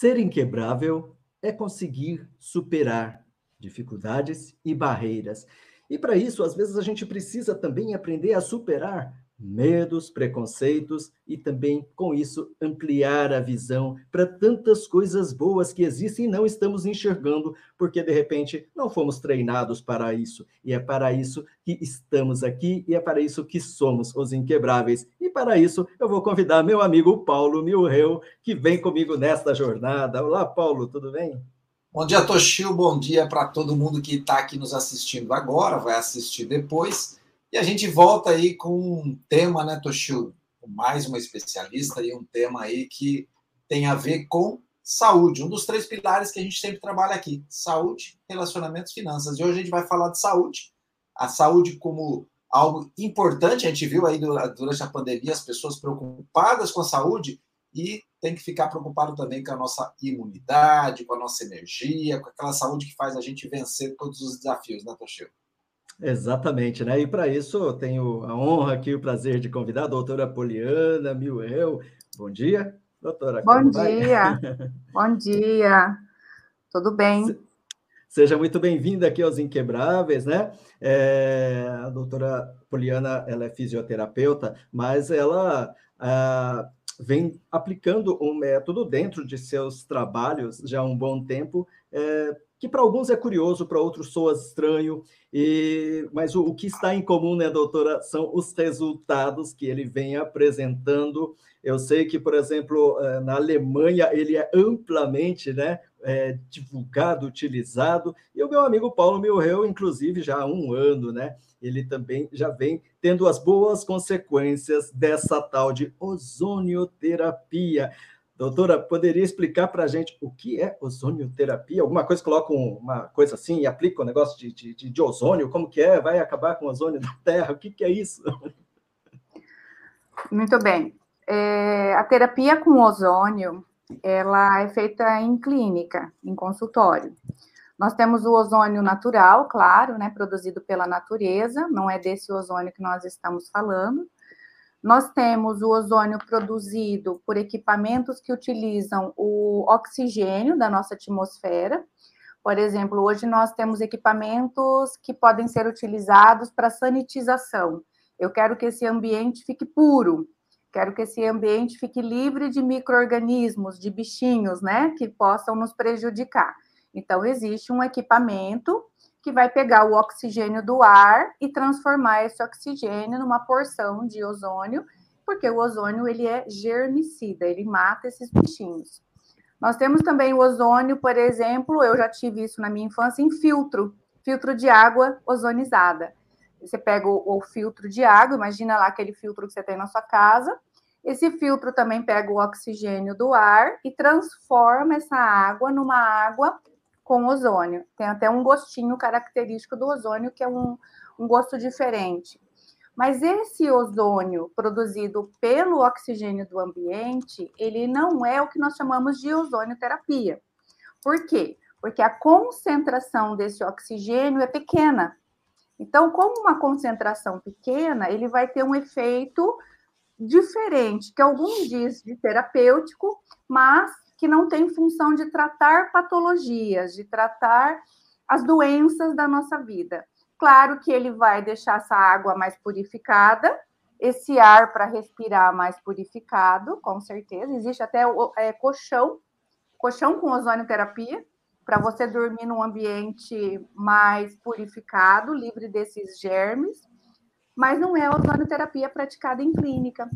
Ser inquebrável é conseguir superar dificuldades e barreiras. E para isso, às vezes, a gente precisa também aprender a superar medos, preconceitos e também, com isso, ampliar a visão para tantas coisas boas que existem e não estamos enxergando, porque de repente não fomos treinados para isso. E é para isso que estamos aqui e é para isso que somos os inquebráveis. E para isso, eu vou convidar meu amigo Paulo Milreu, que vem comigo nesta jornada. Olá, Paulo, tudo bem? Bom dia, Toshio. Bom dia para todo mundo que está aqui nos assistindo agora, vai assistir depois. E a gente volta aí com um tema, né, Toshio? Mais uma especialista e um tema aí que tem a ver com saúde, um dos três pilares que a gente sempre trabalha aqui: saúde, relacionamentos, finanças. E hoje a gente vai falar de saúde, a saúde como algo importante. A gente viu aí durante a pandemia as pessoas preocupadas com a saúde e tem que ficar preocupado também com a nossa imunidade, com a nossa energia, com aquela saúde que faz a gente vencer todos os desafios, né, Toshio? Exatamente, né? E para isso eu tenho a honra aqui, o prazer de convidar a doutora Poliana Milhel. Bom dia, doutora. Bom dia, bom dia. Tudo bem? Seja muito bem-vinda aqui aos Inquebráveis, né? É, a doutora Poliana, ela é fisioterapeuta, mas ela ah, vem aplicando um método dentro de seus trabalhos já há um bom tempo, é, que para alguns é curioso, para outros soa estranho, e, mas o, o, que está em comum, né, doutora, são os resultados que ele vem apresentando. Eu sei que, por exemplo, eh, na Alemanha ele é amplamente né, é, divulgado, utilizado, e o meu amigo Paulo Milreu, inclusive, já há um ano, né, ele também já vem tendo as boas consequências dessa tal de ozonioterapia. Doutora, poderia explicar para a gente o que é ozonioterapia? Alguma coisa coloca uma coisa assim e aplica o um negócio de, de, de, ozônio? Como que é? Vai acabar com o ozônio da Terra? O que, que é isso? Muito bem. É, a terapia com ozônio, ela é feita em clínica, em consultório. Nós temos o ozônio natural, claro, né, produzido pela natureza, não é desse ozônio que nós estamos falando. Nós temos o ozônio produzido por equipamentos que utilizam o oxigênio da nossa atmosfera. Por exemplo, hoje nós temos equipamentos que podem ser utilizados para sanitização. Eu quero que esse ambiente fique puro, quero que esse ambiente fique livre de micro-organismos, de bichinhos, né, que possam nos prejudicar. Então, existe um equipamento que vai pegar o oxigênio do ar e transformar esse oxigênio numa porção de ozônio, porque o ozônio ele é germicida, ele mata esses bichinhos. Nós temos também o ozônio, por exemplo, eu já tive isso na minha infância em filtro, filtro de água ozonizada. Você pega o, o filtro de água, imagina lá aquele filtro que você tem na sua casa. Esse filtro também pega o oxigênio do ar e transforma essa água numa água com ozônio. Tem até um gostinho característico do ozônio, que é um, um gosto diferente. Mas esse ozônio produzido pelo oxigênio do ambiente, ele não é o que nós chamamos de ozonioterapia. Por quê? Porque a concentração desse oxigênio é pequena. Então, como uma concentração pequena, ele vai ter um efeito diferente, que alguns dizem de terapêutico, mas que não tem função de tratar patologias, de tratar as doenças da nossa vida. Claro que ele vai deixar essa água mais purificada, esse ar para respirar mais purificado, com certeza. Existe até é, colchão, colchão com ozonioterapia, para você dormir num ambiente mais purificado, livre desses germes, mas não é ozonioterapia praticada em clínica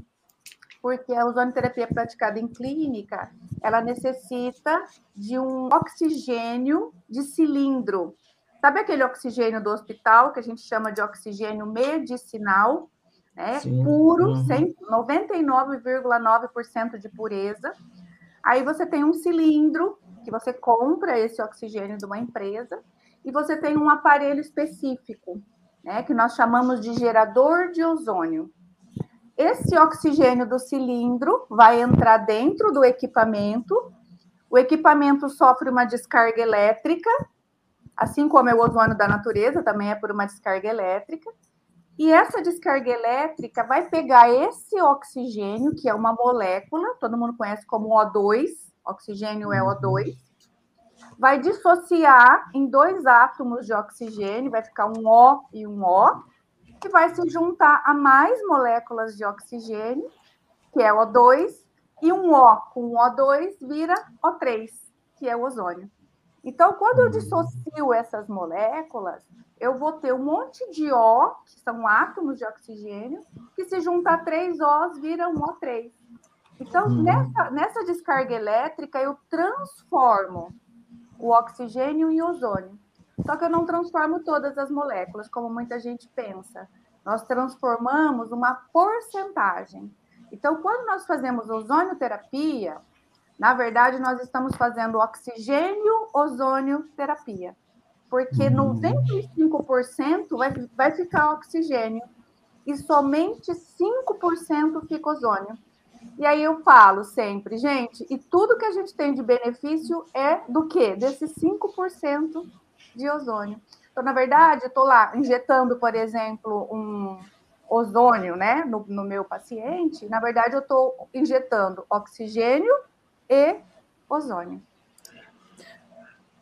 porque a ozonioterapia praticada em clínica, ela necessita de um oxigênio de cilindro. Sabe aquele oxigênio do hospital que a gente chama de oxigênio medicinal, né? Sim. Puro, uhum. 99,9% de pureza. Aí você tem um cilindro que você compra esse oxigênio de uma empresa e você tem um aparelho específico, né, que nós chamamos de gerador de ozônio. Esse oxigênio do cilindro vai entrar dentro do equipamento. O equipamento sofre uma descarga elétrica, assim como é o ozônio da natureza, também é por uma descarga elétrica. E essa descarga elétrica vai pegar esse oxigênio, que é uma molécula, todo mundo conhece como O2, oxigênio é O2, vai dissociar em dois átomos de oxigênio, vai ficar um O e um O, que vai se juntar a mais moléculas de oxigênio, que é O2, e um O com O2 vira O3, que é o ozônio. Então, quando eu dissocio essas moléculas, eu vou ter um monte de O, que são átomos de oxigênio, que se juntar três Os vira um O3. Então, uhum. nessa, nessa descarga elétrica, eu transformo o oxigênio em ozônio. Só que eu não transformo todas as moléculas, como muita gente pensa. Nós transformamos uma porcentagem. Então, quando nós fazemos ozonioterapia, na verdade, nós estamos fazendo oxigênio-ozônio terapia. Porque 95% hum. vai, vai ficar oxigênio e somente 5% fica ozônio. E aí eu falo sempre, gente, e tudo que a gente tem de benefício é do quê? Desses 5% de ozônio. Então, na verdade, eu estou lá injetando, por exemplo, um ozônio né, no, no meu paciente. Na verdade, eu estou injetando oxigênio e ozônio.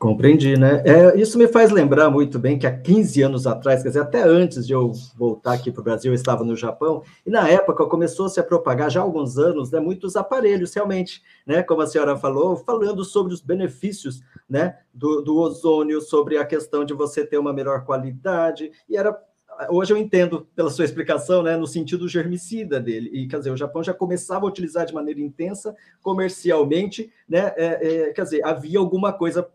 Compreendi, né? É, isso me faz lembrar muito bem que há 15 anos atrás, quer dizer, até antes de eu voltar aqui para o Brasil, eu estava no Japão, e na época começou -se a propagar, já há alguns anos, né, muitos aparelhos, realmente, né, como a senhora falou, falando sobre os benefícios né, do, do ozônio, sobre a questão de você ter uma melhor qualidade, e era hoje eu entendo pela sua explicação, né, no sentido germicida dele. E quer dizer, o Japão já começava a utilizar de maneira intensa comercialmente, né? É, é, quer dizer, havia alguma coisa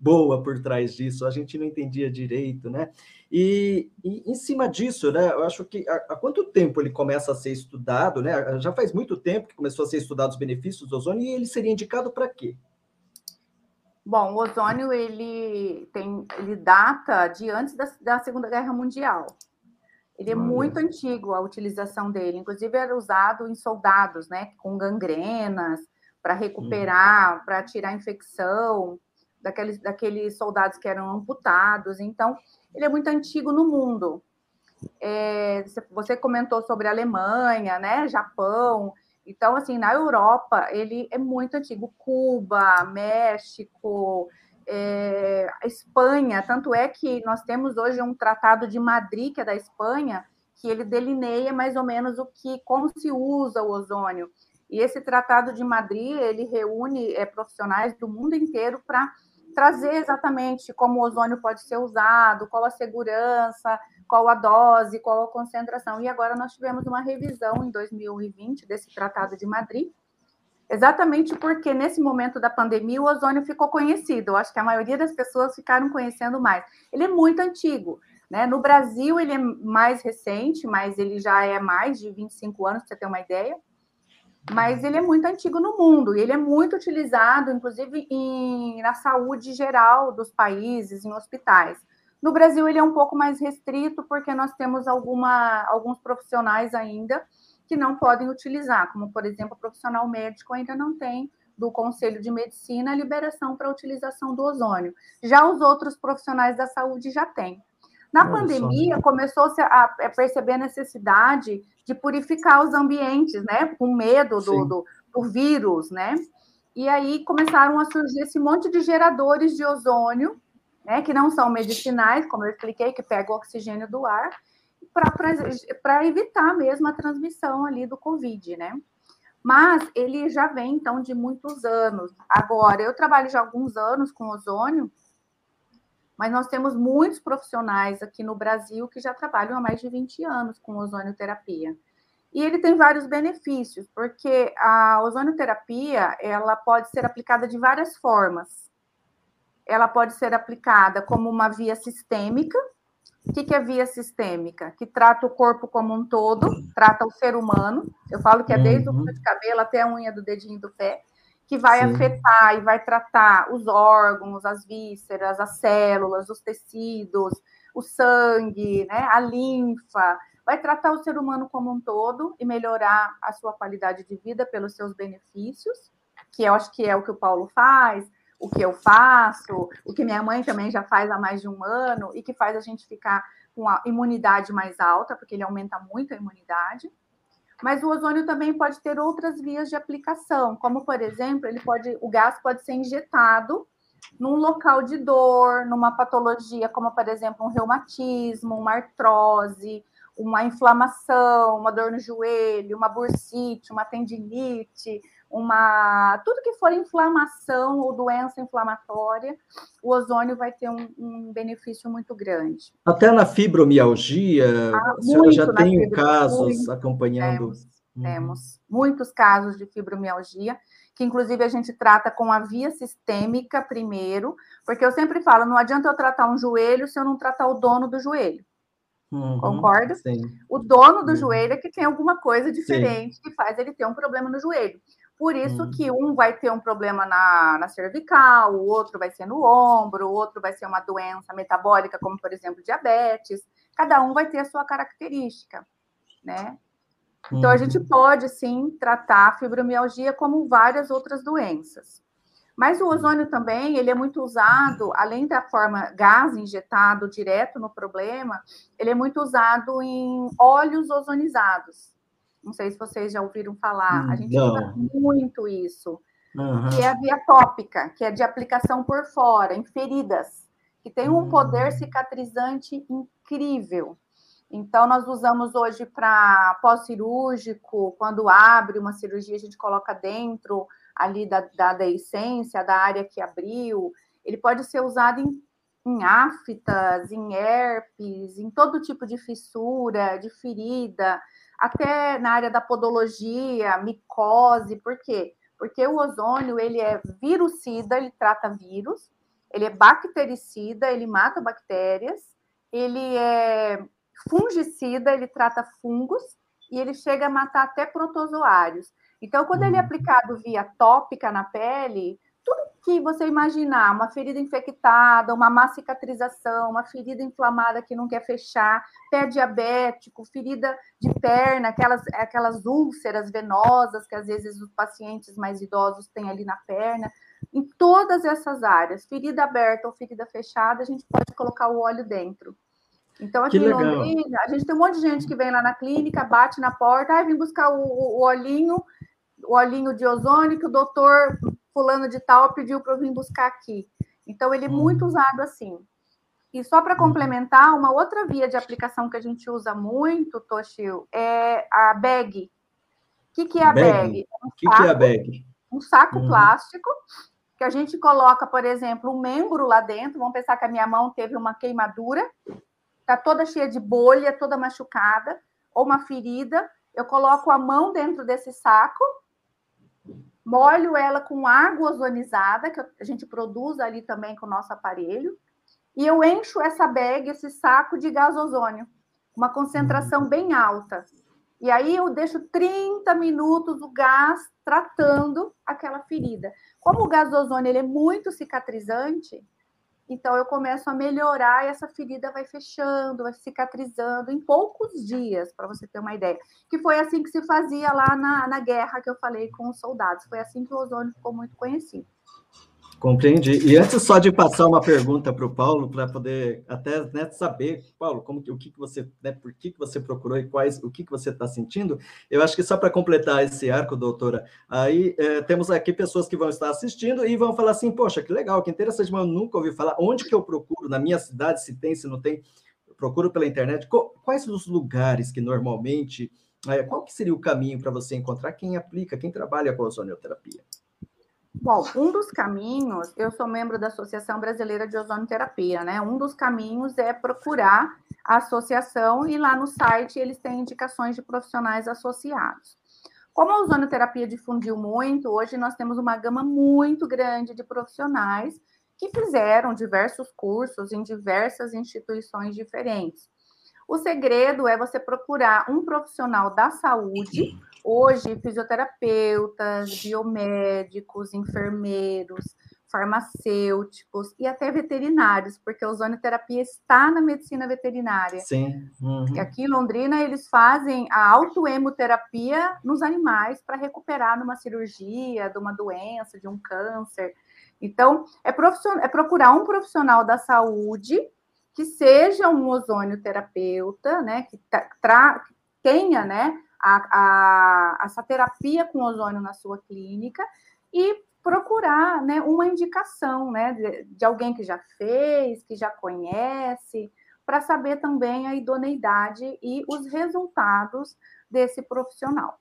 boa por trás disso, a gente não entendia direito, né? E, e em cima disso, né, eu acho que há, há, quanto tempo ele começa a ser estudado, né? Já faz muito tempo que começou a ser estudado os benefícios do ozônio e ele seria indicado para quê? Bom, o ozônio ele tem, ele data de antes da, da Segunda Guerra Mundial. Ele é Olha. muito antigo a utilização dele, inclusive era usado em soldados, né, com gangrenas para recuperar, uhum. para tirar infecção daqueles, daqueles soldados que eram amputados. Então, ele é muito antigo no mundo. É, você comentou sobre Alemanha, né, Japão. Então, assim, na Europa, ele é muito antigo. Cuba, México, é, Espanha. Tanto é que nós temos hoje um tratado de Madrid, que é da Espanha, que ele delineia mais ou menos o que, como se usa o ozônio. E esse tratado de Madrid, ele reúne é, profissionais do mundo inteiro para trazer exatamente como o ozônio pode ser usado, qual a segurança, qual a dose, qual a concentração. E agora nós tivemos uma revisão em 2020 desse Tratado de Madrid, exatamente porque nesse momento da pandemia o ozônio ficou conhecido. Eu acho que a maioria das pessoas ficaram conhecendo mais. Ele é muito antigo. Né? No Brasil, ele é mais recente, mas ele já é mais de 25 anos, para você ter uma ideia mas ele é muito antigo no mundo e ele é muito utilizado, inclusive, em, na saúde geral dos países, em hospitais. No Brasil, ele é um pouco mais restrito, porque nós temos alguma, alguns profissionais ainda que não podem utilizar, como, por exemplo, o profissional médico ainda não tem do Conselho de Medicina a liberação para a utilização do ozônio. Já os outros profissionais da saúde já têm. Na Olha pandemia, começou-se a perceber a necessidade de purificar os ambientes, né? Com medo do, do, do, vírus, né? E aí começaram a surgir esse monte de geradores de ozônio, né? Que não são medicinais, como eu expliquei, que pegam o oxigênio do ar, para evitar mesmo a transmissão ali do Covid, né? Mas ele já vem, então, de muitos anos. Agora, eu trabalho já há alguns anos com ozônio, mas nós temos muitos profissionais aqui no Brasil que já trabalham há mais de 20 anos com ozonioterapia. E ele tem vários benefícios, porque a ozonioterapia, ela pode ser aplicada de várias formas. Ela pode ser aplicada como uma via sistêmica. O que, é via sistêmica? Que trata o corpo como um todo, trata o ser humano. Eu falo que é desde uhum. o fio de cabelo até a unha do dedinho do pé que vai Sim. afetar e vai tratar os órgãos, as vísceras, as células, os tecidos, o sangue, né, a linfa, vai tratar o ser humano como um todo e melhorar a sua qualidade de vida pelos seus benefícios, que eu acho que é o que o Paulo faz, o que eu faço, o que minha mãe também já faz há mais de um ano e que faz a gente ficar com a imunidade mais alta, porque ele aumenta muito a imunidade. Mas o ozônio também pode ter outras vias de aplicação, como por exemplo, ele pode, o gás pode ser injetado num local de dor, numa patologia, como por exemplo um reumatismo, uma artrose, uma inflamação, uma dor no joelho, uma bursite, uma tendinite, uma tudo que for inflamação ou doença inflamatória, o ozônio vai ter um, um benefício muito grande. Até na fibromialgia, ah, a senhora já tem casos acompanhando. Temos, temos muitos casos de fibromialgia, que inclusive a gente trata com a via sistêmica primeiro, porque eu sempre falo, não adianta eu tratar um joelho se eu não tratar o dono do joelho. Uhum, Concorda? Sim. O dono do uhum. joelho é que tem alguma coisa diferente sim. que faz ele ter um problema no joelho. Por isso hum. que um vai ter um problema na, na cervical, o outro vai ser no ombro, o outro vai ser uma doença metabólica, como por exemplo diabetes. Cada um vai ter a sua característica, né? Então a gente uhum. pode sim tratar a fibromialgia como várias outras doenças. Mas o ozônio também, ele é muito usado, além da forma gás injetado direto no problema, ele é muito usado em óleos ozonizados. Não sei se vocês já ouviram falar. a gente não. usa muito isso. Uhum. Que é a via tópica, que é de aplicação por fora, em feridas, que tem um poder hum. cicatrizante incrível. Então, nós usamos hoje para pós-cirúrgico, quando abre uma cirurgia, a gente coloca dentro ali da, da deiscência, da área que abriu. Ele pode ser usado em, em aftas, em herpes, em todo tipo de fissura, de ferida até na área da podologia, micose, por quê? Porque o ozônio, ele é virucida, ele trata vírus, ele é bactericida, ele mata bactérias, ele é fungicida, ele trata fungos e ele chega a matar até protozoários. Então, quando ele é uhum. aplicado via tópica na pele, que você imaginar, uma ferida infectada, uma má cicatrização, uma ferida inflamada que não quer fechar, pé diabético, ferida de perna, aquelas, aquelas úlceras venosas que às vezes os pacientes mais idosos têm ali na perna. Em todas essas áreas, ferida aberta ou ferida fechada, a gente pode colocar o óleo dentro. Então, aqui em Londrina, a gente tem um monte de gente que vem lá na clínica, bate na porta, ah, vem buscar o, o olhinho, o olhinho de ozônio que o doutor fulano de tal pediu para eu vir buscar aqui. Então, ele é muito hum. usado assim. E só para complementar, uma outra via de aplicação que a gente usa muito, Toshio, é a bag. O que, que é a bag? bag? É um o que, que, é a bag? Um saco uhum. plástico que a gente coloca, por exemplo, um membro lá dentro. Vamos pensar que a minha mão teve uma queimadura, está toda cheia de bolha, toda machucada, ou uma ferida. Eu coloco a mão dentro desse saco molho ela com água ozonizada, que a gente produz ali também com o nosso aparelho, e eu encho essa bag, esse saco de gás ozônio, uma concentração bem alta. E aí eu deixo 30 minutos o gás tratando aquela ferida. Como o gás ozônio ele é muito cicatrizante, então eu começo a melhorar e essa ferida vai fechando, vai cicatrizando em poucos dias, para você ter uma ideia. Que foi assim que se fazia lá na, na guerra que eu falei com os soldados. Foi assim que o ozônio ficou muito conhecido. Compreendi. E antes só de passar uma pergunta para o Paulo, para poder até né, saber, Paulo, como que, o que, que você, né, por que, que você procurou e quais, o que, que você está sentindo, eu acho que só para completar esse arco, doutora, aí é, temos aqui pessoas que vão estar assistindo e vão falar assim, poxa, que legal, que interessante, mas eu nunca ouvi falar. Onde que eu procuro? Na minha cidade, se tem, se não tem, procuro pela internet. Quais os lugares que normalmente, é, qual que seria o caminho para você encontrar quem aplica, quem trabalha com a ozonioterapia? Bom, um dos caminhos, eu sou membro da Associação Brasileira de Ozonoterapia, né? Um dos caminhos é procurar a associação e lá no site eles têm indicações de profissionais associados. Como a ozonoterapia difundiu muito, hoje nós temos uma gama muito grande de profissionais que fizeram diversos cursos em diversas instituições diferentes. O segredo é você procurar um profissional da saúde Hoje, fisioterapeutas, biomédicos, enfermeiros, farmacêuticos e até veterinários, porque a ozonoterapia está na medicina veterinária. Sim. Uhum. Aqui em Londrina, eles fazem a autoemoterapia nos animais para recuperar numa cirurgia, de uma doença, de um câncer. Então, é, é procurar um profissional da saúde que seja um ozonioterapeuta, né, que, tra tenha, né, a, a, essa terapia com ozônio na sua clínica e procurar né, uma indicação né, de, de alguém que já fez, que já conhece, para saber também a idoneidade e os resultados desse profissional.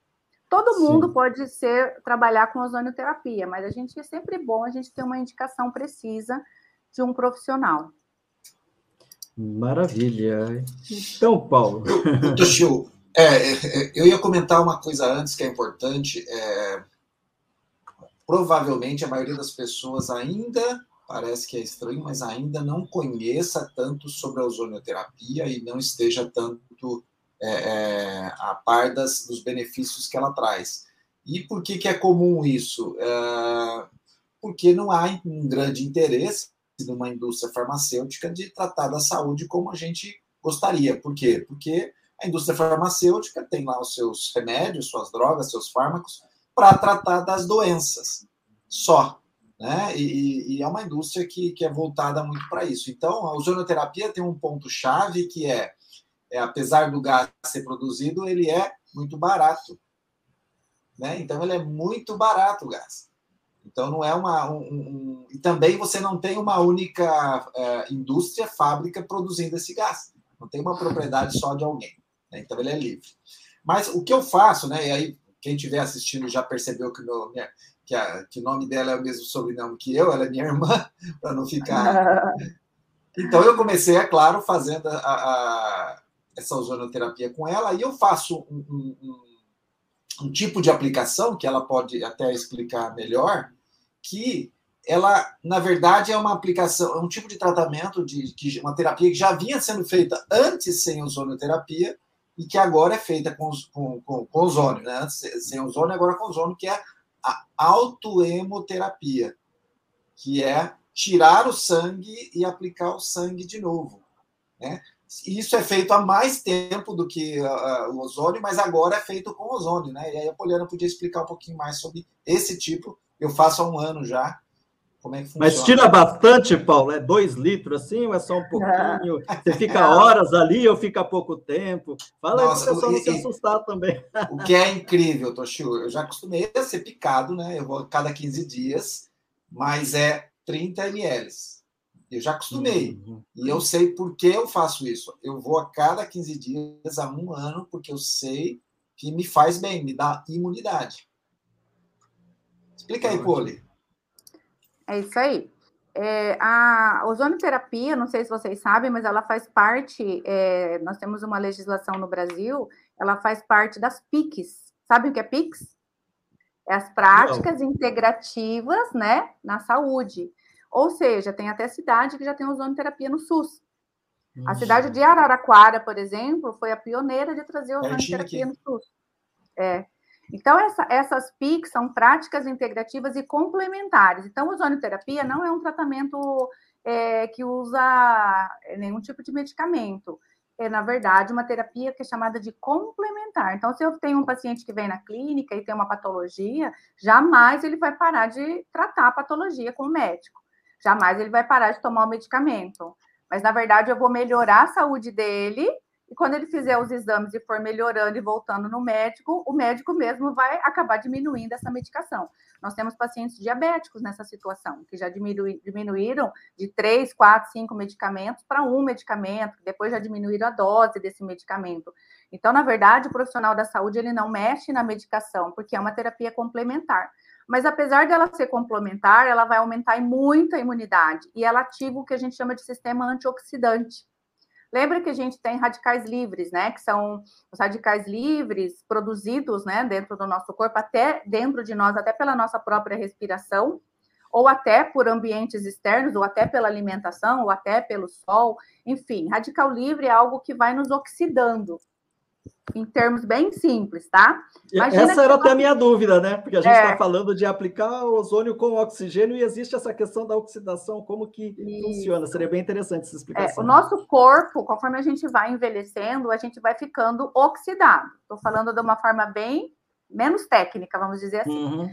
Todo Sim. mundo pode ser trabalhar com ozonioterapia, mas a gente é sempre bom a gente ter uma indicação precisa de um profissional. Maravilha. Então, Paulo. Toshio, é, é, eu ia comentar uma coisa antes que é importante. É, provavelmente a maioria das pessoas ainda parece que é estranho, mas ainda não conheça tanto sobre a ozonioterapia e não esteja tanto é, é, a par das, dos benefícios que ela traz. E por que, que é comum isso? É, porque não há um grande interesse numa indústria farmacêutica de tratar da saúde como a gente gostaria. Por quê? Porque a indústria farmacêutica tem lá os seus remédios, suas drogas, seus fármacos, para tratar das doenças só. Né? E, e, é uma indústria que, que é voltada muito para isso. Então, a ozonoterapia tem um ponto-chave que é é, apesar do gás ser produzido, ele é muito barato. Né? Então, ele é muito barato o gás. Então, não é uma. Um, um, e também você não tem uma única é, indústria, fábrica produzindo esse gás. Não tem uma propriedade só de alguém. Né? Então, ele é livre. Mas o que eu faço, né? E aí, quem estiver assistindo já percebeu que, meu, minha, que, a, que o nome dela é o mesmo sobrenome que eu, ela é minha irmã, para não ficar. Então, eu comecei, é claro, fazendo a, a essa ozonoterapia com ela, e eu faço um, um, um, um, tipo de aplicação, que ela pode até explicar melhor, que ela, na verdade, é uma aplicação, é um tipo de tratamento, de, de uma terapia que já vinha sendo feita antes sem ozonoterapia, e que agora é feita com, com, com, com ozônio, né? Sem ozônio, agora com ozônio, que é a autoemoterapia, que é tirar o sangue e aplicar o sangue de novo. Né? Isso é feito há mais tempo do que uh, o ozônio, mas agora é feito com ozônio, né? E aí a Poliana podia explicar um pouquinho mais sobre esse tipo. Eu faço há um ano já. Como é que funciona? Mas tira bastante, Paulo? É dois litros assim ou é só um pouquinho? Você fica horas ali ou fica pouco tempo? Fala Nossa, aí para o pessoal não se assustar também. O que é incrível, Toshio, eu já acostumei a ser picado, né? Eu vou a cada 15 dias, mas é 30 ml. Eu já acostumei. Uhum. E eu sei por que eu faço isso. Eu vou a cada 15 dias, a um ano, porque eu sei que me faz bem, me dá imunidade. Explica aí, Poli. É isso aí. É, a ozonoterapia, não sei se vocês sabem, mas ela faz parte, é, nós temos uma legislação no Brasil, ela faz parte das PICs. Sabe o que é PICs? É as práticas não. integrativas, né, na saúde. Ou seja, tem até cidade que já tem ozonoterapia no SUS. A cidade de Araraquara, por exemplo, foi a pioneira de trazer ozonoterapia no SUS. É. Então, essa, essas PICs são práticas integrativas e complementares. Então, ozonoterapia não é um tratamento é, que usa nenhum tipo de medicamento. É, na verdade, uma terapia que é chamada de complementar. Então, se eu tenho um paciente que vem na clínica e tem uma patologia, jamais ele vai parar de tratar a patologia com o médico jamais ele vai parar de tomar o medicamento. Mas, na verdade, eu vou melhorar a saúde dele, e quando ele fizer os exames e for melhorando e voltando no médico, o médico mesmo vai acabar diminuindo essa medicação. Nós temos pacientes diabéticos nessa situação, que já diminuíram de três, quatro, cinco medicamentos para um medicamento, depois já diminuíram a dose desse medicamento. Então, na verdade, o profissional da saúde ele não mexe na medicação, porque é uma terapia complementar. Mas apesar dela ser complementar, ela vai aumentar muito a imunidade e ela ativa o que a gente chama de sistema antioxidante. Lembra que a gente tem radicais livres, né? Que são os radicais livres produzidos, né, dentro do nosso corpo, até dentro de nós, até pela nossa própria respiração, ou até por ambientes externos, ou até pela alimentação, ou até pelo sol. Enfim, radical livre é algo que vai nos oxidando em termos bem simples, tá? Imagina essa era até a minha dúvida, né? Porque a gente está é. falando de aplicar ozônio com oxigênio e existe essa questão da oxidação, como que Isso. funciona? Seria bem interessante essa explicação. É, o nosso corpo, conforme a gente vai envelhecendo, a gente vai ficando oxidado. Estou falando de uma forma bem menos técnica, vamos dizer assim. Uhum.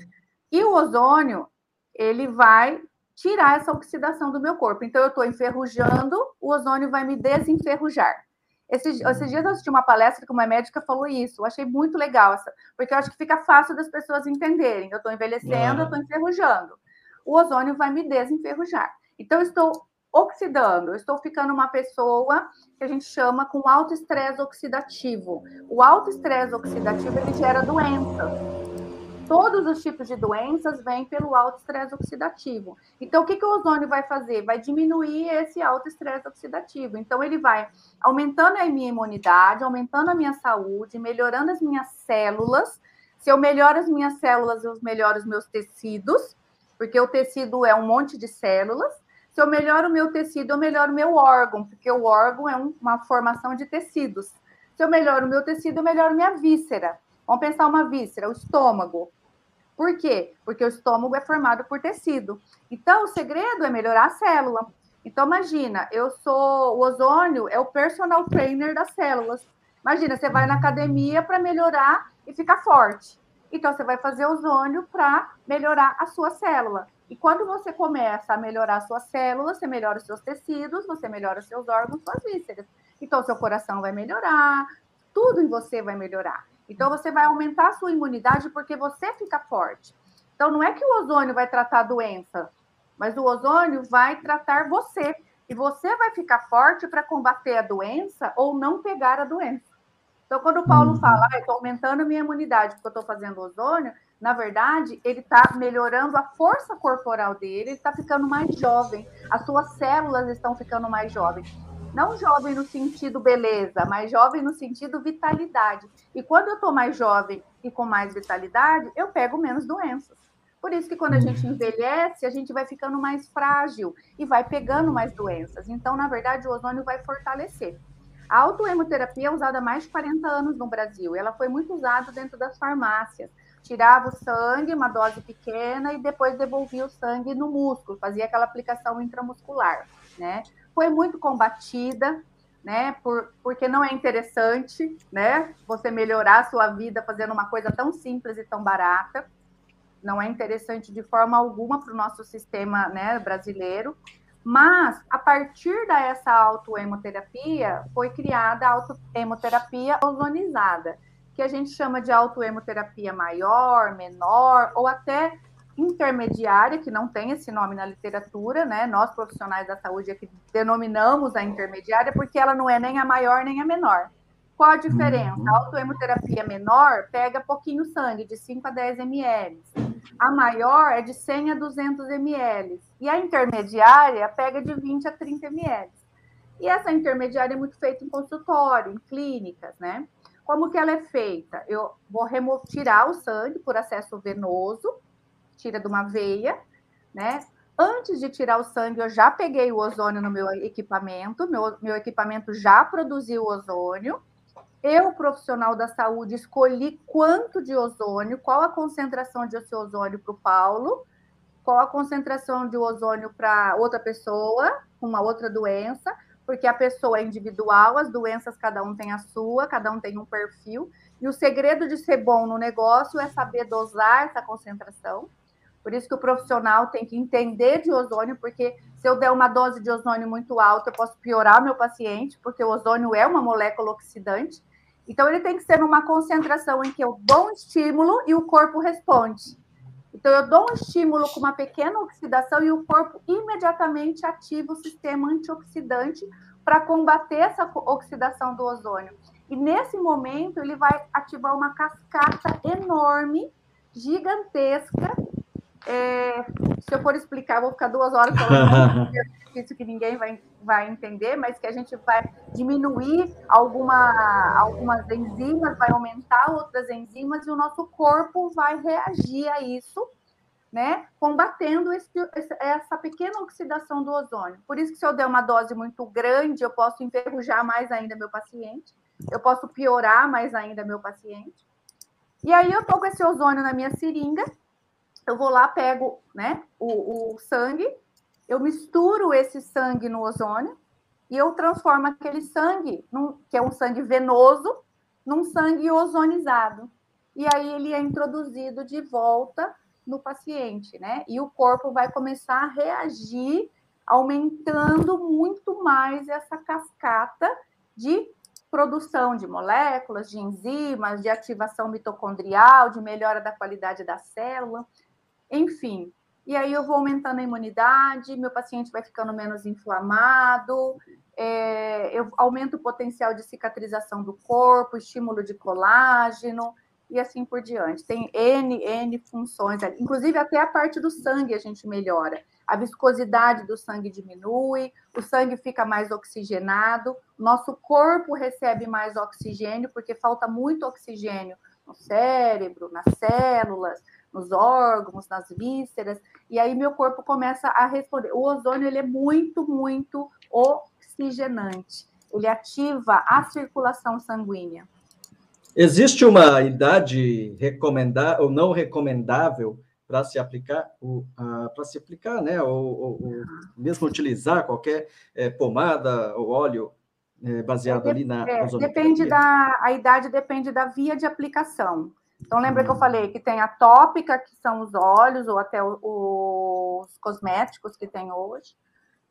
E o ozônio, ele vai tirar essa oxidação do meu corpo. Então, eu estou enferrujando, o ozônio vai me desenferrujar. Esses, esses dias eu assisti uma palestra que uma médica falou isso. Eu achei muito legal, essa, porque eu acho que fica fácil das pessoas entenderem. Eu estou envelhecendo, eu estou enferrujando. O ozônio vai me desenferrujar. Então, eu estou oxidando, eu estou ficando uma pessoa que a gente chama com alto estresse oxidativo. O alto estresse oxidativo ele gera doenças. Todos os tipos de doenças vêm pelo alto estresse oxidativo. Então, o que, que o ozônio vai fazer? Vai diminuir esse alto estresse oxidativo. Então, ele vai aumentando a minha imunidade, aumentando a minha saúde, melhorando as minhas células. Se eu melhoro as minhas células, eu melhoro os meus tecidos, porque o tecido é um monte de células. Se eu melhoro o meu tecido, eu melhoro o meu órgão, porque o órgão é uma formação de tecidos. Se eu melhoro o meu tecido, eu melhoro minha víscera. Vamos pensar uma víscera, o estômago. Por quê? Porque o estômago é formado por tecido. Então, o segredo é melhorar a célula. Então, imagina, eu sou. O ozônio é o personal trainer das células. Imagina, você vai na academia para melhorar e ficar forte. Então, você vai fazer ozônio para melhorar a sua célula. E quando você começa a melhorar suas células, você melhora os seus tecidos, você melhora os seus órgãos, suas vísceras. Então, seu coração vai melhorar, tudo em você vai melhorar. Então, você vai aumentar a sua imunidade porque você fica forte. Então, não é que o ozônio vai tratar a doença, mas o ozônio vai tratar você. E você vai ficar forte para combater a doença ou não pegar a doença. Então, quando o Paulo uhum. fala, ah, estou aumentando a minha imunidade porque eu estou fazendo ozônio, na verdade, ele está melhorando a força corporal dele, ele está ficando mais jovem, as suas células estão ficando mais jovens. Não jovem no sentido beleza, mas jovem no sentido vitalidade. E quando eu estou mais jovem e com mais vitalidade, eu pego menos doenças. Por isso que quando a gente envelhece, a gente vai ficando mais frágil e vai pegando mais doenças. Então, na verdade, o ozônio vai fortalecer. A autoemoterapia é usada há mais de 40 anos no Brasil. Ela foi muito usada dentro das farmácias tirava o sangue, uma dose pequena, e depois devolvia o sangue no músculo, fazia aquela aplicação intramuscular, né? Foi muito combatida, né? Por, porque não é interessante, né? Você melhorar a sua vida fazendo uma coisa tão simples e tão barata. Não é interessante de forma alguma para o nosso sistema né, brasileiro. Mas, a partir dessa autoemoterapia, foi criada a autoemoterapia ozonizada, que a gente chama de autoemoterapia maior, menor, ou até intermediária, que não tem esse nome na literatura, né? Nós, profissionais da saúde, é que denominamos a intermediária, porque ela não é nem a maior nem a menor. Qual a diferença? Uhum. A autoemoterapia menor pega pouquinho sangue, de 5 a 10 ml. A maior é de 100 a 200 ml. E a intermediária pega de 20 a 30 ml. E essa intermediária é muito feita em consultório, em clínicas, né? Como que ela é feita? Eu vou remover, tirar o sangue por acesso venoso, tira de uma veia, né? Antes de tirar o sangue, eu já peguei o ozônio no meu equipamento, meu, meu equipamento já produziu ozônio. Eu, profissional da saúde, escolhi quanto de ozônio, qual a concentração de ozônio para o Paulo, qual a concentração de ozônio para outra pessoa, uma outra doença, porque a pessoa é individual, as doenças cada um tem a sua, cada um tem um perfil, e o segredo de ser bom no negócio é saber dosar essa concentração. Por isso que o profissional tem que entender de ozônio, porque se eu der uma dose de ozônio muito alta, eu posso piorar meu paciente, porque o ozônio é uma molécula oxidante. Então, ele tem que ser numa concentração em que eu dou um estímulo e o corpo responde. Então, eu dou um estímulo com uma pequena oxidação e o corpo imediatamente ativa o sistema antioxidante para combater essa oxidação do ozônio. E nesse momento, ele vai ativar uma cascata enorme, gigantesca. É, se eu for explicar, vou ficar duas horas falando, é difícil que ninguém vai, vai entender, mas que a gente vai diminuir alguma, algumas enzimas, vai aumentar outras enzimas, e o nosso corpo vai reagir a isso né, combatendo esse, essa pequena oxidação do ozônio. Por isso que se eu der uma dose muito grande, eu posso enferrujar mais ainda meu paciente, eu posso piorar mais ainda meu paciente. E aí eu tô com esse ozônio na minha seringa, eu vou lá, pego, né, o, o sangue, eu misturo esse sangue no ozônio e eu transformo aquele sangue, num, que é um sangue venoso, num sangue ozonizado. E aí ele é introduzido de volta no paciente, né? E o corpo vai começar a reagir, aumentando muito mais essa cascata de produção de moléculas, de enzimas, de ativação mitocondrial, de melhora da qualidade da célula, enfim. E aí eu vou aumentando a imunidade, meu paciente vai ficando menos inflamado, é, eu aumento o potencial de cicatrização do corpo, estímulo de colágeno e assim por diante. Tem N, N funções, inclusive até a parte do sangue a gente melhora. A viscosidade do sangue diminui, o sangue fica mais oxigenado, nosso corpo recebe mais oxigênio, porque falta muito oxigênio no cérebro, nas células, nos órgãos, nas vísceras, e aí meu corpo começa a responder. O ozônio ele é muito, muito oxigenante. Ele ativa a circulação sanguínea. Existe uma idade recomendada ou não recomendável para se aplicar, para se aplicar, né, ou, ou, ou, mesmo utilizar qualquer é, pomada ou óleo é, baseado é, ali na é, depende da a idade depende da via de aplicação. Então lembra que eu falei que tem a tópica que são os óleos ou até os cosméticos que tem hoje.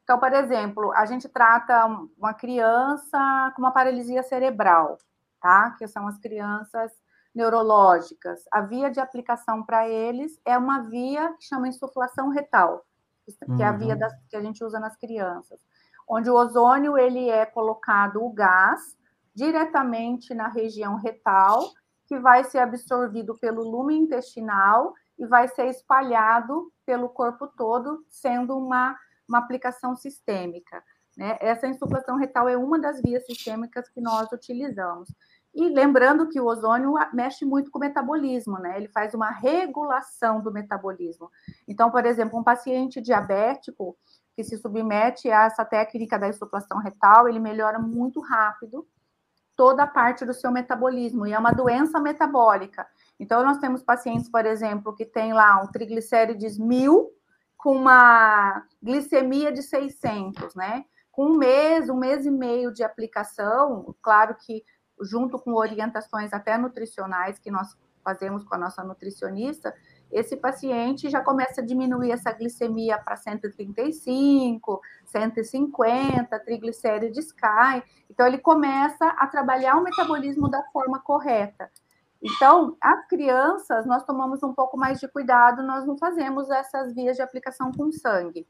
Então, por exemplo, a gente trata uma criança com uma paralisia cerebral, tá? Que são as crianças neurológicas. A via de aplicação para eles é uma via que chama insuflação retal, que é a via uhum. das, que a gente usa nas crianças, onde o ozônio ele é colocado o gás diretamente na região retal, que vai ser absorvido pelo lume intestinal e vai ser espalhado pelo corpo todo, sendo uma uma aplicação sistêmica. Né? Essa insuflação retal é uma das vias sistêmicas que nós utilizamos. E lembrando que o ozônio mexe muito com o metabolismo, né? Ele faz uma regulação do metabolismo. Então, por exemplo, um paciente diabético que se submete a essa técnica da insuflação retal, ele melhora muito rápido toda a parte do seu metabolismo, e é uma doença metabólica. Então, nós temos pacientes, por exemplo, que tem lá um triglicérides mil, com uma glicemia de 600, né? Com um mês, um mês e meio de aplicação, claro que junto com orientações até nutricionais que nós fazemos com a nossa nutricionista, esse paciente já começa a diminuir essa glicemia para 135, 150, triglicérides cai. Então, ele começa a trabalhar o metabolismo da forma correta. Então, as crianças, nós tomamos um pouco mais de cuidado, nós não fazemos essas vias de aplicação com sangue.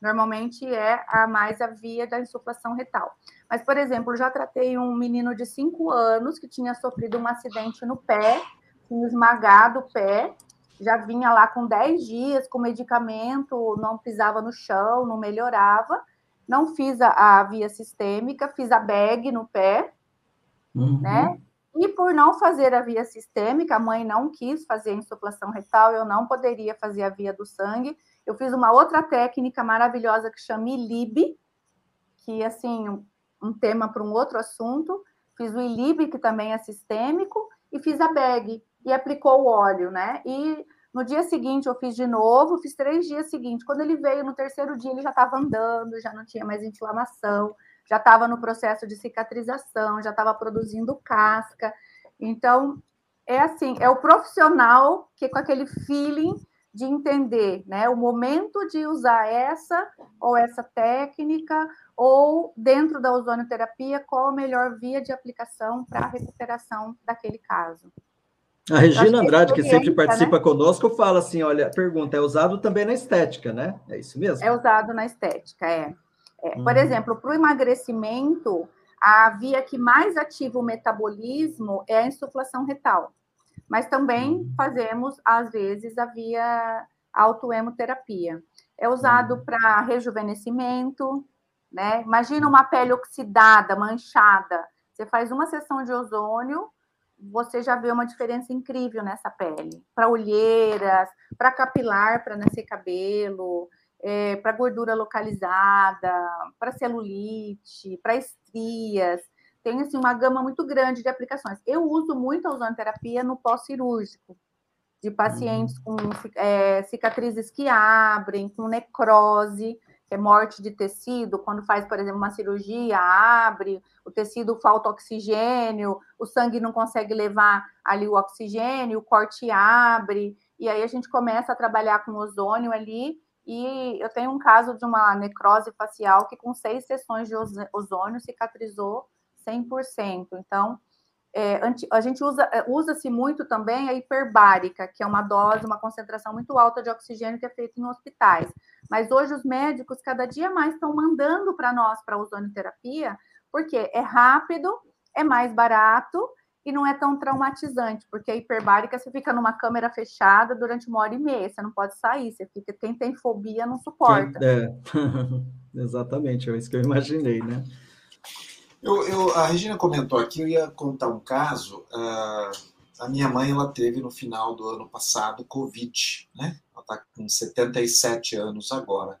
Normalmente é a mais a via da insuflação retal. Mas, por exemplo, já tratei um menino de 5 anos que tinha sofrido um acidente no pé, tinha esmagado o pé, já vinha lá com 10 dias com medicamento, não pisava no chão, não melhorava. Não fiz a, a via sistêmica, fiz a bag no pé, uhum. né? E por não fazer a via sistêmica, a mãe não quis fazer a insuflação retal, eu não poderia fazer a via do sangue. Eu fiz uma outra técnica maravilhosa que chama ILIB, que assim, um, um tema para um outro assunto. Fiz o ILIB, que também é sistêmico, e fiz a BEG, e aplicou o óleo, né? E no dia seguinte eu fiz de novo, fiz três dias seguintes. Quando ele veio no terceiro dia, ele já estava andando, já não tinha mais inflamação, já estava no processo de cicatrização, já estava produzindo casca. Então, é assim, é o profissional que com aquele feeling de entender, né, o momento de usar essa ou essa técnica ou dentro da ozonioterapia qual a melhor via de aplicação para a recuperação daquele caso. A Regina Andrade, que sempre participa né? conosco, fala assim: olha, pergunta, é usado também na estética, né? É isso mesmo? É usado na estética, é. É, Por uhum. exemplo, para o emagrecimento, a via que mais ativa o metabolismo é a insuflação retal. Mas também uhum. fazemos, às vezes, a via autoemoterapia. É usado uhum. para rejuvenescimento, né? Imagina uma pele oxidada, manchada. Você faz uma sessão de ozônio, você já vê uma diferença incrível nessa pele. Para olheiras, para capilar, para nascer cabelo, é, para gordura localizada, para celulite, para estrias. Tem assim, uma gama muito grande de aplicações. Eu uso muito a ozonoterapia no pós-cirúrgico, de pacientes uhum. com é, cicatrizes que abrem, com necrose, que é morte de tecido, quando faz, por exemplo, uma cirurgia, abre, o tecido falta oxigênio, o sangue não consegue levar ali o oxigênio, o corte abre, e aí a gente começa a trabalhar com ozônio ali e eu tenho um caso de uma necrose facial que, com seis sessões de ozônio, cicatrizou 100%. Então, é, a gente usa é, usa-se muito também a hiperbárica, que é uma dose, uma concentração muito alta de oxigênio que é feita em hospitais. Mas hoje os médicos cada dia mais estão mandando para nós para a ozonioterapia, porque é rápido, é mais barato e não é tão traumatizante, porque a hiperbárica você fica numa câmera fechada durante uma hora e meia, você não pode sair, você fica, quem tem fobia não suporta. É. Exatamente, é isso que eu imaginei, né? Eu, eu, a Regina comentou aqui, eu ia contar um caso. Uh, a minha mãe ela teve no final do ano passado Covid, né? Ela está com 77 anos agora.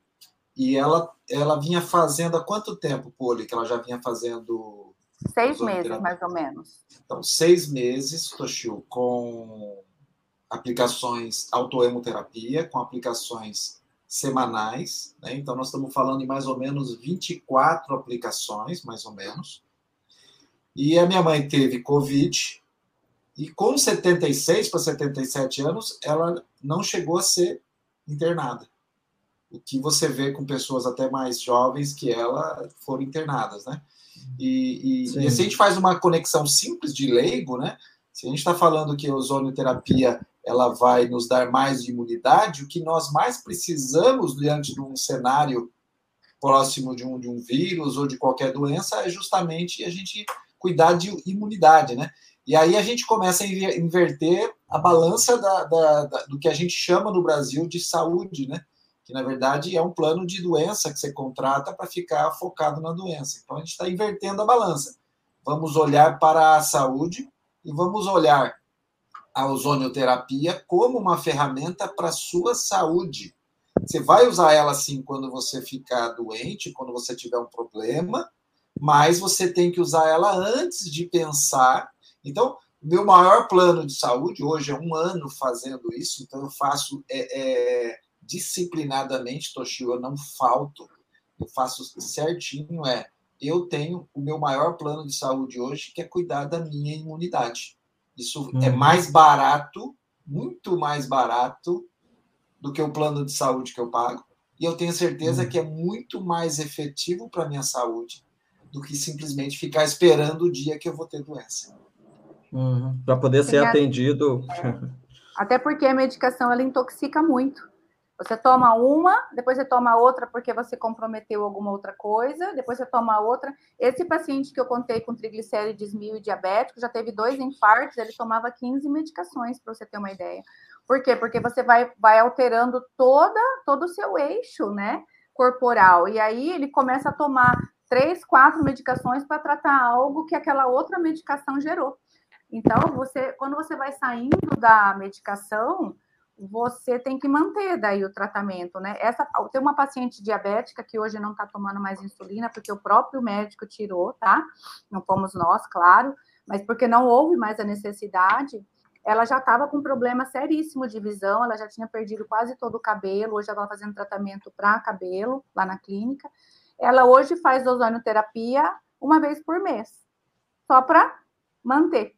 E ela, ela vinha fazendo há quanto tempo, Poli, que ela já vinha fazendo. Seis meses, mais ou menos. Então, seis meses, Toshio, com aplicações autoemoterapia, com aplicações semanais, né? então nós estamos falando em mais ou menos 24 aplicações, mais ou menos. E a minha mãe teve Covid, e com 76 para 77 anos, ela não chegou a ser internada. O que você vê com pessoas até mais jovens que ela foram internadas, né? E, e, e se a gente faz uma conexão simples de leigo, né? Se a gente está falando que a ozonioterapia ela vai nos dar mais imunidade, o que nós mais precisamos diante de um cenário próximo de um, de um vírus ou de qualquer doença é justamente a gente cuidar de imunidade, né? E aí a gente começa a inverter a balança da, da, da, do que a gente chama no Brasil de saúde, né? Que na verdade é um plano de doença que você contrata para ficar focado na doença. Então a gente está invertendo a balança. Vamos olhar para a saúde e vamos olhar a ozonioterapia como uma ferramenta para a sua saúde. Você vai usar ela sim quando você ficar doente, quando você tiver um problema, mas você tem que usar ela antes de pensar. Então, meu maior plano de saúde hoje é um ano fazendo isso, então eu faço é, é, disciplinadamente, Toshio, eu não falto, eu faço certinho, é eu tenho o meu maior plano de saúde hoje, que é cuidar da minha imunidade. Isso é uhum. mais barato, muito mais barato do que o plano de saúde que eu pago. E eu tenho certeza uhum. que é muito mais efetivo para a minha saúde do que simplesmente ficar esperando o dia que eu vou ter doença. Uhum. Para poder ser atendido. É. Até porque a medicação ela intoxica muito. Você toma uma, depois você toma outra porque você comprometeu alguma outra coisa, depois você toma outra. Esse paciente que eu contei com triglicérides mil e diabético já teve dois infartos, ele tomava 15 medicações, para você ter uma ideia. Por quê? Porque você vai, vai alterando toda, todo o seu eixo, né, corporal. E aí ele começa a tomar três, quatro medicações para tratar algo que aquela outra medicação gerou. Então, você, quando você vai saindo da medicação, você tem que manter daí o tratamento, né? Essa tem uma paciente diabética que hoje não está tomando mais insulina porque o próprio médico tirou, tá? Não fomos nós, claro, mas porque não houve mais a necessidade. Ela já estava com um problema seríssimo de visão, ela já tinha perdido quase todo o cabelo, hoje ela está fazendo tratamento para cabelo lá na clínica. Ela hoje faz ozonioterapia uma vez por mês, só para manter,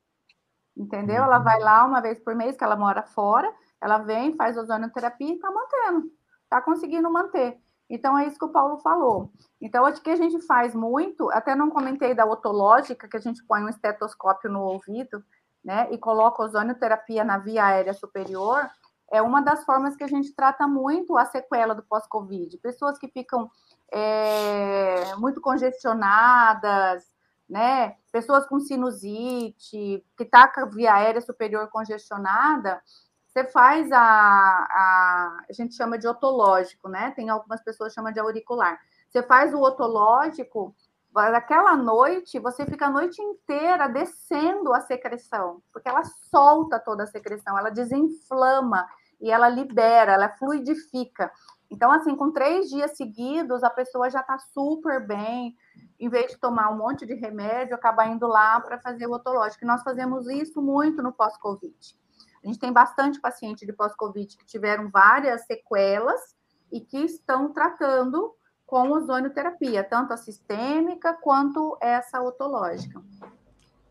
entendeu? Ela uhum. vai lá uma vez por mês, que ela mora fora, ela vem, faz ozonioterapia e está mantendo, está conseguindo manter. Então, é isso que o Paulo falou. Então, acho que a gente faz muito, até não comentei da otológica, que a gente põe um estetoscópio no ouvido, né, e coloca ozonioterapia na via aérea superior, é uma das formas que a gente trata muito a sequela do pós-Covid. Pessoas que ficam é, muito congestionadas, né, pessoas com sinusite, que está com a via aérea superior congestionada, você faz a, a, a gente chama de otológico, né? Tem algumas pessoas que chamam de auricular. Você faz o otológico, naquela noite, você fica a noite inteira descendo a secreção, porque ela solta toda a secreção, ela desinflama e ela libera, ela fluidifica. Então, assim, com três dias seguidos, a pessoa já está super bem, em vez de tomar um monte de remédio, acaba indo lá para fazer o otológico. E nós fazemos isso muito no pós-Covid. A gente tem bastante paciente de pós-Covid que tiveram várias sequelas e que estão tratando com ozonioterapia, tanto a sistêmica quanto essa otológica.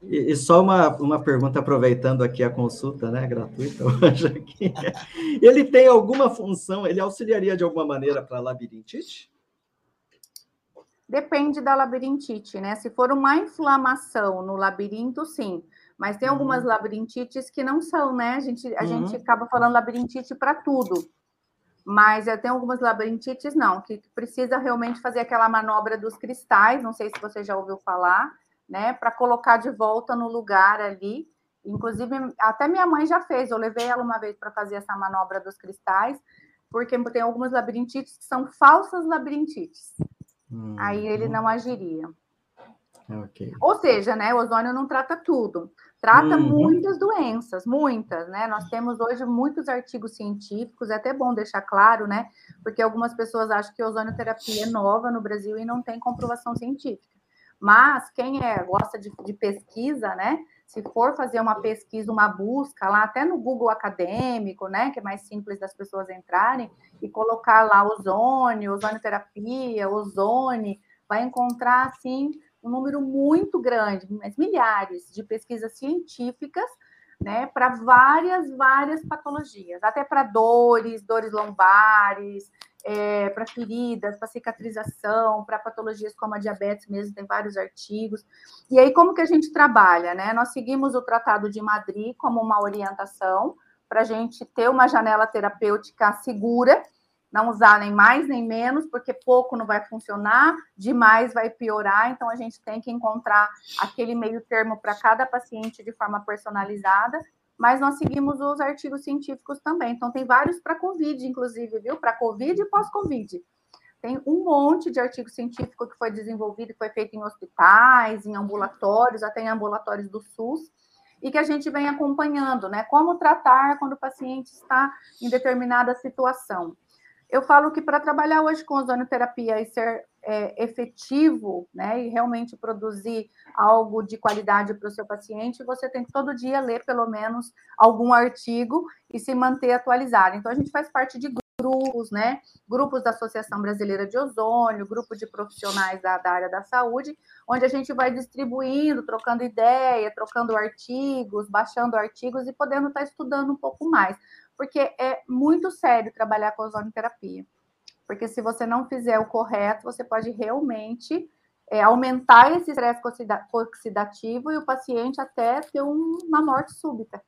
E, e, só uma, uma pergunta, aproveitando aqui a consulta né, gratuita hoje aqui. Ele tem alguma função, ele auxiliaria de alguma maneira para labirintite? Depende da labirintite, né? Se for uma inflamação no labirinto, sim. Mas tem algumas uhum. labirintites que não são, né? A gente, a uhum. gente acaba falando labirintite para tudo. Mas eu tenho algumas labirintites, não, que precisa realmente fazer aquela manobra dos cristais, não sei se você já ouviu falar, né? Para colocar de volta no lugar ali. Inclusive, até minha mãe já fez, eu levei ela uma vez para fazer essa manobra dos cristais, porque tem algumas labirintites que são falsas labirintites. Hum. Aí ele não agiria. Okay. Ou seja, né, o ozônio não trata tudo. Trata uhum. muitas doenças, muitas, né? Nós temos hoje muitos artigos científicos, é até bom deixar claro, né? Porque algumas pessoas acham que a ozonioterapia é nova no Brasil e não tem comprovação científica. Mas quem é, gosta de, de pesquisa, né? Se for fazer uma pesquisa, uma busca lá, até no Google acadêmico, né? Que é mais simples das pessoas entrarem e colocar lá ozônio, ozonioterapia, ozone, vai encontrar assim um número muito grande, mas milhares de pesquisas científicas, né, para várias, várias patologias, até para dores, dores lombares, é, para feridas, para cicatrização, para patologias como a diabetes mesmo, tem vários artigos. E aí, como que a gente trabalha, né? Nós seguimos o Tratado de Madrid como uma orientação para a gente ter uma janela terapêutica segura, não usar nem mais nem menos, porque pouco não vai funcionar, demais vai piorar, então a gente tem que encontrar aquele meio termo para cada paciente de forma personalizada, mas nós seguimos os artigos científicos também, então tem vários para COVID, inclusive, viu? Para COVID e pós-COVID. Tem um monte de artigo científico que foi desenvolvido e foi feito em hospitais, em ambulatórios, até em ambulatórios do SUS, e que a gente vem acompanhando, né? Como tratar quando o paciente está em determinada situação. Eu falo que para trabalhar hoje com ozonioterapia e ser é, efetivo, né, e realmente produzir algo de qualidade para o seu paciente, você tem que todo dia ler pelo menos algum artigo e se manter atualizado. Então, a gente faz parte de grupos, né? Grupos da Associação Brasileira de Ozônio, grupo de profissionais da, da, área da saúde, onde a gente vai distribuindo, trocando ideia, trocando artigos, baixando artigos e podendo estar estudando um pouco mais porque é muito sério trabalhar com ozonoterapia. Porque se você não fizer o correto, você pode realmente é, aumentar esse estresse oxidativo e o paciente até ter um, uma morte súbita,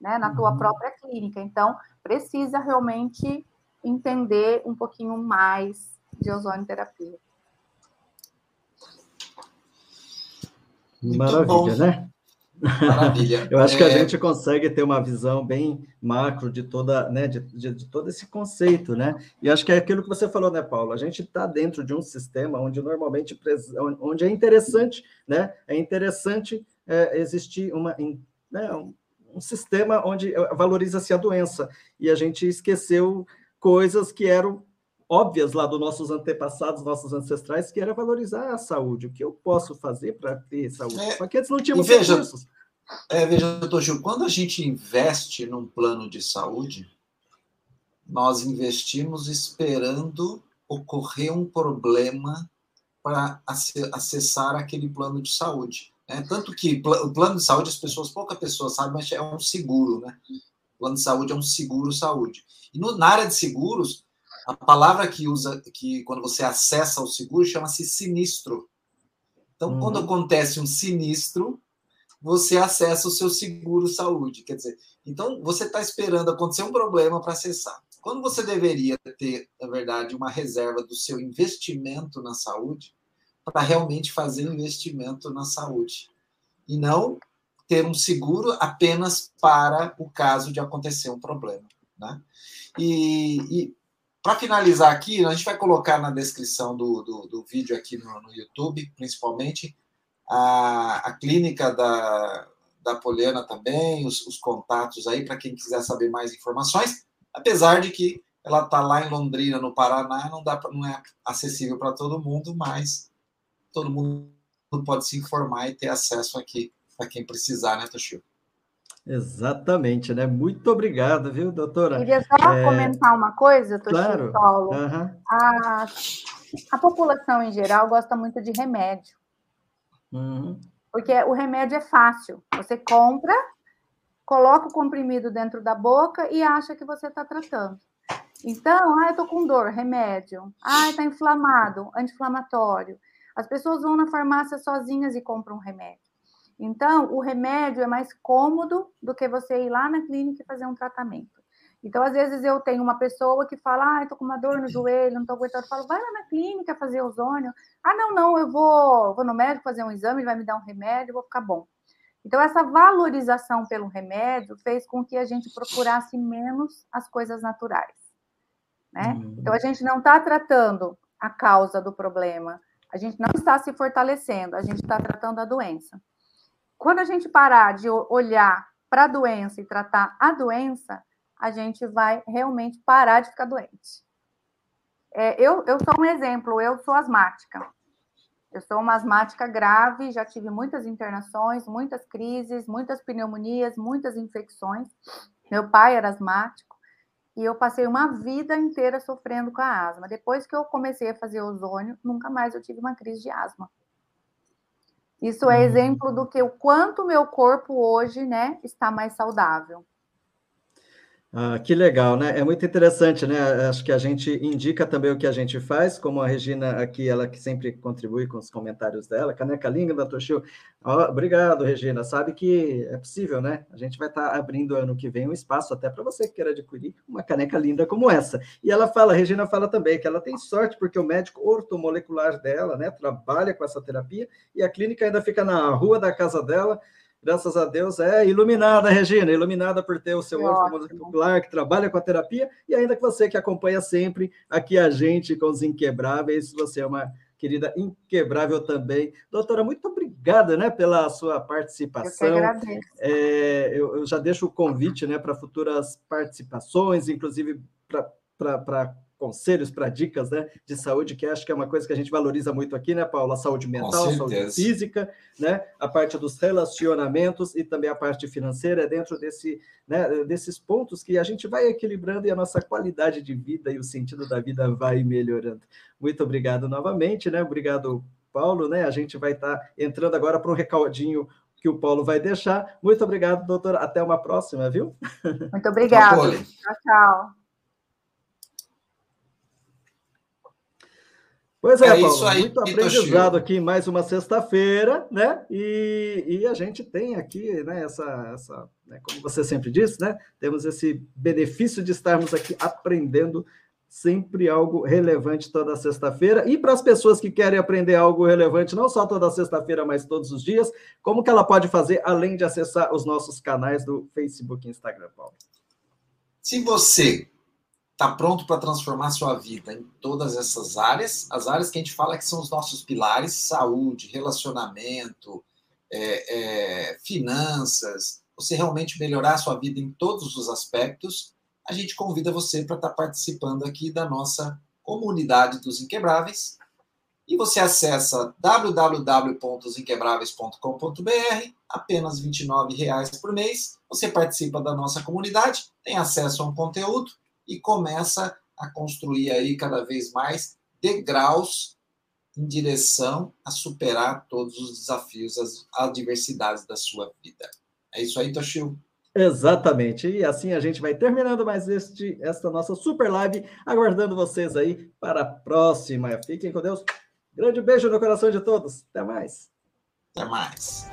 né, na tua uhum. própria clínica. Então, precisa realmente entender um pouquinho mais de ozonoterapia. Maravilha, né? Maravilha. Eu acho é... que a é. gente consegue ter uma visão bem macro de toda, né, de, de, de, todo esse conceito, né? E acho que é aquilo que você falou, né, Paulo? A gente está dentro de um sistema onde normalmente onde é interessante, né? É interessante é, existir uma, né, um, um sistema onde valoriza-se a doença e a gente esqueceu coisas que eram óbvias lá dos nossos antepassados, nossos ancestrais, que era valorizar a saúde. O que eu posso fazer para ter saúde? É, Só que eles não tinham veja, recursos. É, veja, doutor Gil, quando a gente investe num plano de saúde, nós investimos esperando ocorrer um problema para acessar aquele plano de saúde. Né? Tanto que o plano de saúde, as pessoas, pouca pessoa sabe, mas é um seguro, né? O plano de saúde é um seguro saúde. E no, na área de seguros, a palavra que usa, que quando você acessa o seguro, chama-se sinistro. Então, uhum. quando acontece um sinistro, você acessa o seu seguro saúde. Quer dizer, então você está esperando acontecer um problema para acessar. Quando você deveria ter, na verdade, uma reserva do seu investimento na saúde, para realmente fazer investimento na saúde. E não ter um seguro apenas para o caso de acontecer um problema. Né? E, e para finalizar aqui, a gente vai colocar na descrição do, do, do vídeo aqui no, no, YouTube, principalmente, a, a clínica da, da Poliana também, os, os contatos aí, para quem quiser saber mais informações, apesar de que ela está lá em Londrina, no Paraná, não, dá pra, não é acessível para todo mundo, mas todo mundo pode se informar e ter acesso aqui para quem precisar, né, Toshio? Exatamente, né? Muito obrigado, viu, doutora? Queria só é... comentar uma coisa, Toshio claro. Paulo. Uhum. A, a população em geral gosta muito de remédio. Uhum. Porque o remédio é fácil. Você compra, coloca o comprimido dentro da boca e acha que você está tratando. Então, ah, eu tô com dor, remédio. Ah, está inflamado, anti-inflamatório. As pessoas vão na farmácia sozinhas e compram remédio. Então, o remédio é mais cômodo do que você ir lá na clínica e fazer um tratamento. Então, às vezes, eu tenho uma pessoa que fala, ah, estou com uma dor no joelho, não estou aguentando. Eu falo, vai lá na clínica fazer ozônio. Ah, não, não, eu vou, vou no médico fazer um exame, ele vai me dar um remédio, vou ficar bom. Então, essa valorização pelo remédio fez com que a gente procurasse menos as coisas naturais. Né? Uhum. Então, a gente não está tratando a causa do problema, a gente não está se fortalecendo, a gente está tratando a doença. Quando a gente parar de olhar para a doença e tratar a doença, a gente vai realmente parar de ficar doente. É, eu, eu sou um exemplo, eu sou asmática. Eu sou uma asmática grave, já tive muitas internações, muitas crises, muitas pneumonias, muitas infecções. Meu pai era asmático e eu passei uma vida inteira sofrendo com a asma. Depois que eu comecei a fazer ozônio, nunca mais eu tive uma crise de asma. Isso é hum. exemplo do que o quanto meu corpo hoje, né, está mais saudável. Ah, que legal, né? É muito interessante, né? Acho que a gente indica também o que a gente faz, como a Regina aqui, ela que sempre contribui com os comentários dela. Caneca linda, Toshio. Oh, obrigado, Regina. Sabe que é possível, né? A gente vai estar tá abrindo ano que vem um espaço até para você que queira adquirir uma caneca linda como essa. E ela fala, a Regina fala também que ela tem sorte porque o médico ortomolecular dela, né, trabalha com essa terapia e a clínica ainda fica na rua da casa dela graças a Deus, é iluminada, Regina, iluminada por ter o seu outro popular que trabalha com a terapia e ainda que você que acompanha sempre aqui a gente com os Inquebráveis, você é uma querida inquebrável também. Doutora, muito obrigada né, pela sua participação. Eu que agradeço. É, eu, eu já deixo o convite né, para futuras participações, inclusive para conselhos, para dicas né, de saúde, que acho que é uma coisa que a gente valoriza muito aqui, né, Paulo? A saúde mental, a saúde física, né, a parte dos relacionamentos e também a parte financeira, é dentro desse, né, desses pontos que a gente vai equilibrando e a nossa qualidade de vida e o sentido da vida vai melhorando. Muito obrigado novamente, né? Obrigado, Paulo, né? A gente vai estar tá entrando agora para um recadinho que o Paulo vai deixar. Muito obrigado, doutor. Até uma próxima, viu? Muito obrigado. Tchau, tchau. Pois é, é Paulo, aí, muito aprendizado aqui mais uma sexta-feira, né? E, e, a gente tem aqui, né, essa, essa né, como você sempre disse, né? Temos esse benefício de estarmos aqui aprendendo sempre algo relevante toda sexta-feira. E para as pessoas que querem aprender algo relevante, não só toda sexta-feira, mas todos os dias, como que ela pode fazer, além de acessar os nossos canais do Facebook e Instagram, Paulo? Se você está pronto para transformar sua vida em todas essas áreas. As áreas que a gente fala que são os nossos pilares: saúde, relacionamento, é, é, finanças. Você realmente melhorar a sua vida em todos os aspectos. A gente convida você para estar tá participando aqui da nossa comunidade dos Inquebráveis. E você acessa www.inquebráveis.com.br, apenas R$ 29,00 por mês. Você participa da nossa comunidade, tem acesso a um conteúdo e começa a construir aí cada vez mais degraus em direção a superar todos os desafios, as adversidades da sua vida. É isso aí, Toshio. Exatamente. E assim a gente vai terminando mais este, esta nossa super live, aguardando vocês aí para a próxima. Fiquem com Deus. Grande beijo no coração de todos. Até mais. Até mais.